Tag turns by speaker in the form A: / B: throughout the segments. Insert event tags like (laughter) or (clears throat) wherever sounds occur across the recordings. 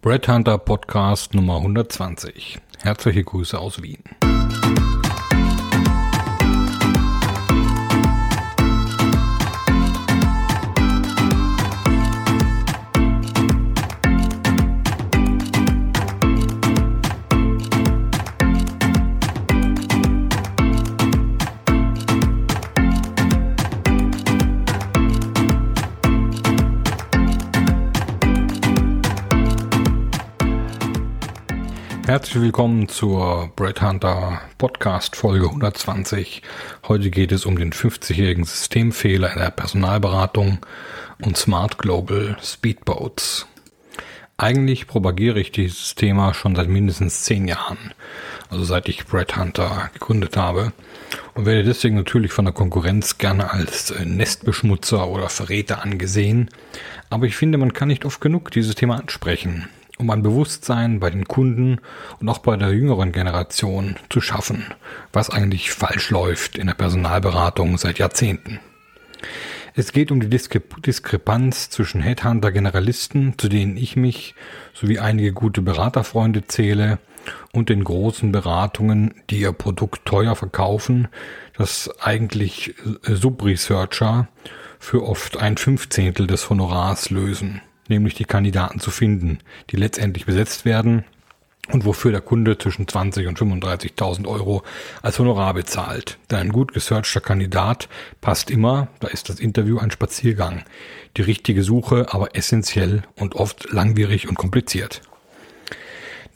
A: Bread Hunter Podcast Nummer 120. Herzliche Grüße aus Wien. Herzlich willkommen zur Brad Hunter Podcast Folge 120. Heute geht es um den 50-jährigen Systemfehler in der Personalberatung und Smart Global Speedboats. Eigentlich propagiere ich dieses Thema schon seit mindestens zehn Jahren, also seit ich Brad Hunter gegründet habe und werde deswegen natürlich von der Konkurrenz gerne als äh, Nestbeschmutzer oder Verräter angesehen. Aber ich finde, man kann nicht oft genug dieses Thema ansprechen um ein Bewusstsein bei den Kunden und auch bei der jüngeren Generation zu schaffen, was eigentlich falsch läuft in der Personalberatung seit Jahrzehnten. Es geht um die Diskre Diskrepanz zwischen Headhunter-Generalisten, zu denen ich mich sowie einige gute Beraterfreunde zähle, und den großen Beratungen, die ihr Produkt teuer verkaufen, das eigentlich Subresearcher für oft ein Fünfzehntel des Honorars lösen nämlich die Kandidaten zu finden, die letztendlich besetzt werden und wofür der Kunde zwischen 20 und 35.000 Euro als Honorar bezahlt. Denn ein gut gesearchter Kandidat passt immer, da ist das Interview ein Spaziergang. Die richtige Suche aber essentiell und oft langwierig und kompliziert.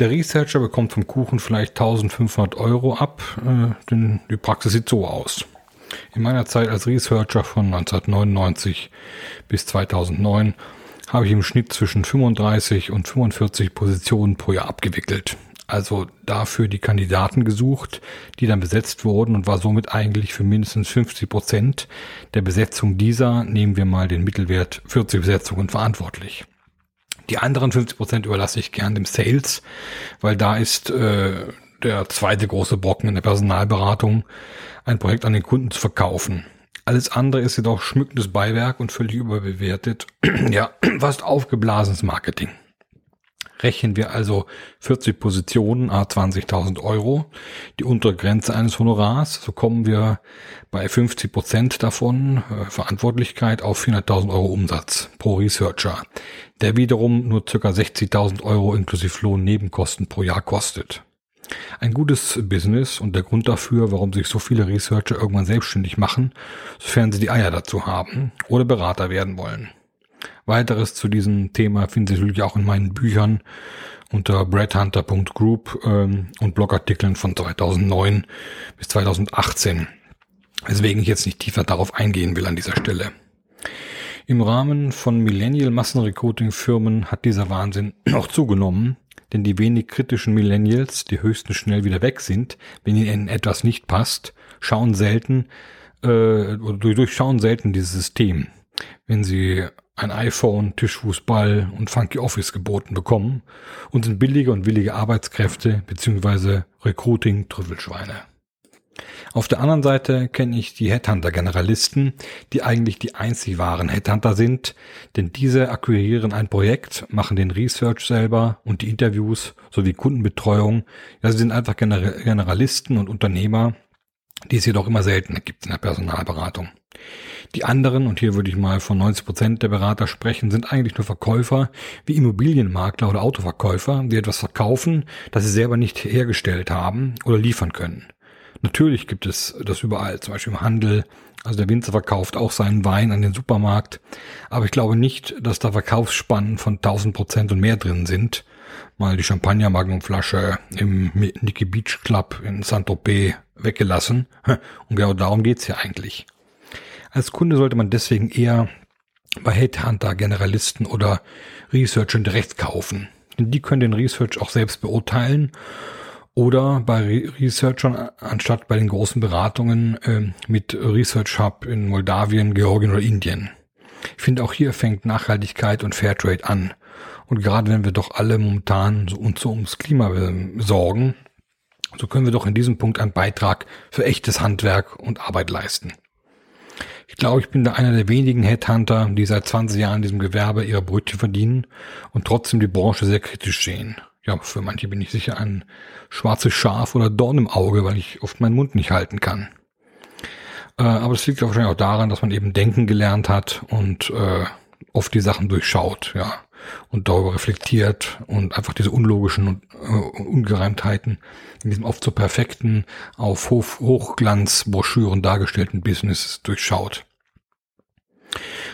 A: Der Researcher bekommt vom Kuchen vielleicht 1500 Euro ab, äh, denn die Praxis sieht so aus. In meiner Zeit als Researcher von 1999 bis 2009 habe ich im Schnitt zwischen 35 und 45 Positionen pro Jahr abgewickelt. Also dafür die Kandidaten gesucht, die dann besetzt wurden und war somit eigentlich für mindestens 50 Prozent der Besetzung dieser, nehmen wir mal den Mittelwert 40 Besetzungen verantwortlich. Die anderen 50 Prozent überlasse ich gern dem Sales, weil da ist äh, der zweite große Brocken in der Personalberatung, ein Projekt an den Kunden zu verkaufen. Alles andere ist jedoch schmückendes Beiwerk und völlig überbewertet. (clears throat) ja, (clears throat) fast aufgeblasenes Marketing. Rechnen wir also 40 Positionen, a 20.000 Euro, die untere Grenze eines Honorars, so kommen wir bei 50 Prozent davon äh, Verantwortlichkeit auf 400.000 Euro Umsatz pro Researcher, der wiederum nur ca. 60.000 Euro inklusive Lohnnebenkosten pro Jahr kostet. Ein gutes Business und der Grund dafür, warum sich so viele Researcher irgendwann selbstständig machen, sofern sie die Eier dazu haben oder Berater werden wollen. Weiteres zu diesem Thema finden Sie natürlich auch in meinen Büchern unter breadhunter.group ähm, und Blogartikeln von 2009 bis 2018, weswegen ich jetzt nicht tiefer darauf eingehen will an dieser Stelle. Im Rahmen von Millennial Massenrecruiting-Firmen hat dieser Wahnsinn noch zugenommen denn die wenig kritischen Millennials, die höchstens schnell wieder weg sind, wenn ihnen etwas nicht passt, schauen selten äh, durchschauen selten dieses System. Wenn sie ein iPhone, Tischfußball und Funky Office geboten bekommen und sind billige und willige Arbeitskräfte beziehungsweise Recruiting-Trüffelschweine. Auf der anderen Seite kenne ich die Headhunter-Generalisten, die eigentlich die einzig wahren Headhunter sind, denn diese akquirieren ein Projekt, machen den Research selber und die Interviews sowie Kundenbetreuung. Ja, sie sind einfach Generalisten und Unternehmer, die es jedoch immer seltener gibt in der Personalberatung. Die anderen, und hier würde ich mal von 90 Prozent der Berater sprechen, sind eigentlich nur Verkäufer wie Immobilienmakler oder Autoverkäufer, die etwas verkaufen, das sie selber nicht hergestellt haben oder liefern können. Natürlich gibt es das überall, zum Beispiel im Handel. Also der Winzer verkauft auch seinen Wein an den Supermarkt. Aber ich glaube nicht, dass da Verkaufsspannen von 1000 Prozent und mehr drin sind. Mal die Champagner Magnumflasche im Nicky Beach Club in Saint-Tropez weggelassen. (laughs) Und genau darum geht's ja eigentlich. Als Kunde sollte man deswegen eher bei Headhunter, Generalisten oder Researchern direkt kaufen. Denn die können den Research auch selbst beurteilen oder bei Researchern anstatt bei den großen Beratungen äh, mit Research Hub in Moldawien, Georgien oder Indien. Ich finde auch hier fängt Nachhaltigkeit und Fairtrade an. Und gerade wenn wir doch alle momentan so und so ums Klima sorgen, so können wir doch in diesem Punkt einen Beitrag für echtes Handwerk und Arbeit leisten. Ich glaube, ich bin da einer der wenigen Headhunter, die seit 20 Jahren in diesem Gewerbe ihre Brötchen verdienen und trotzdem die Branche sehr kritisch sehen. Ja, für manche bin ich sicher ein schwarzes Schaf oder Dorn im Auge, weil ich oft meinen Mund nicht halten kann. Äh, aber es liegt wahrscheinlich auch daran, dass man eben denken gelernt hat und äh, oft die Sachen durchschaut, ja, und darüber reflektiert und einfach diese unlogischen und äh, Ungereimtheiten in diesem oft so perfekten, auf Hoch Hochglanzbroschüren dargestellten Business durchschaut.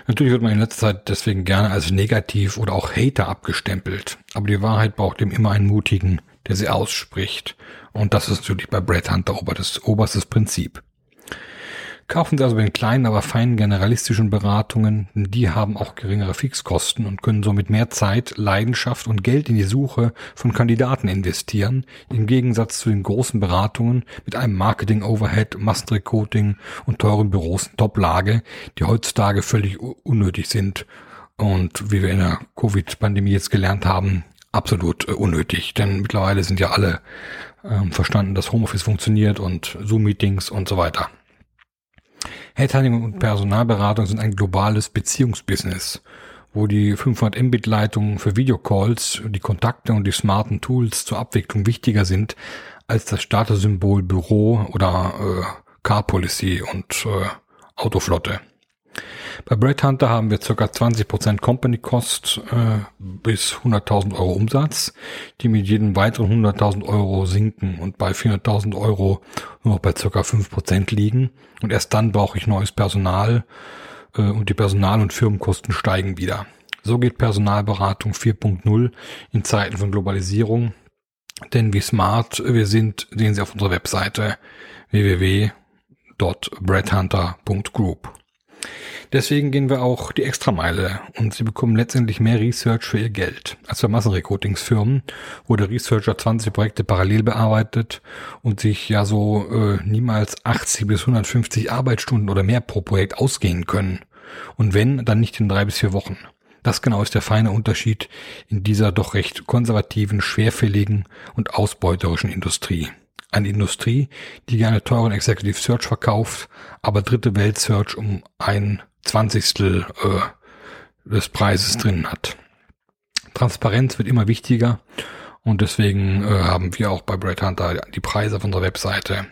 A: Natürlich wird man in letzter Zeit deswegen gerne als negativ oder auch Hater abgestempelt. Aber die Wahrheit braucht eben immer einen Mutigen, der sie ausspricht. Und das ist natürlich bei Brad Hunter oberstes, oberstes Prinzip. Kaufen Sie also bei den kleinen, aber feinen generalistischen Beratungen, die haben auch geringere Fixkosten und können somit mehr Zeit, Leidenschaft und Geld in die Suche von Kandidaten investieren, im Gegensatz zu den großen Beratungen mit einem Marketing-Overhead, Massenrecruiting und teuren Büros in Top-Lage, die heutzutage völlig unnötig sind. Und wie wir in der Covid-Pandemie jetzt gelernt haben, absolut äh, unnötig, denn mittlerweile sind ja alle äh, verstanden, dass Homeoffice funktioniert und Zoom-Meetings und so weiter. Headhunting und Personalberatung sind ein globales Beziehungsbusiness, wo die 500 Mbit Leitungen für Videocalls, die Kontakte und die smarten Tools zur Abwicklung wichtiger sind als das Statussymbol Büro oder äh, Car Policy und äh, Autoflotte. Bei Brad Hunter haben wir ca. 20% Company Cost äh, bis 100.000 Euro Umsatz, die mit jedem weiteren 100.000 Euro sinken und bei 400.000 Euro nur noch bei ca. 5% liegen. Und erst dann brauche ich neues Personal äh, und die Personal- und Firmenkosten steigen wieder. So geht Personalberatung 4.0 in Zeiten von Globalisierung. Denn wie smart wir sind, sehen Sie auf unserer Webseite www.bradhunter.group. Deswegen gehen wir auch die Extrameile und sie bekommen letztendlich mehr Research für ihr Geld als bei Massenrecruitingsfirmen, wo der Researcher 20 Projekte parallel bearbeitet und sich ja so äh, niemals 80 bis 150 Arbeitsstunden oder mehr pro Projekt ausgehen können. Und wenn, dann nicht in drei bis vier Wochen. Das genau ist der feine Unterschied in dieser doch recht konservativen, schwerfälligen und ausbeuterischen Industrie. Eine Industrie, die gerne teuren Executive Search verkauft, aber dritte Welt Search um ein Zwanzigstel äh, des Preises drin hat. Transparenz wird immer wichtiger und deswegen äh, haben wir auch bei Brad Hunter die Preise auf unserer Webseite.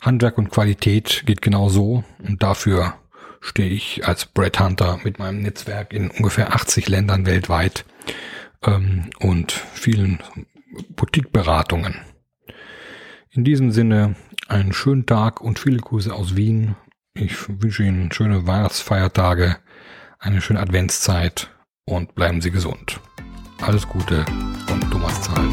A: Handwerk und Qualität geht genau so und dafür stehe ich als Brad Hunter mit meinem Netzwerk in ungefähr 80 Ländern weltweit ähm, und vielen Boutique-Beratungen. In diesem Sinne einen schönen Tag und viele Grüße aus Wien ich wünsche Ihnen schöne Weihnachtsfeiertage, eine schöne Adventszeit und bleiben Sie gesund. Alles Gute von Thomas Zahlen,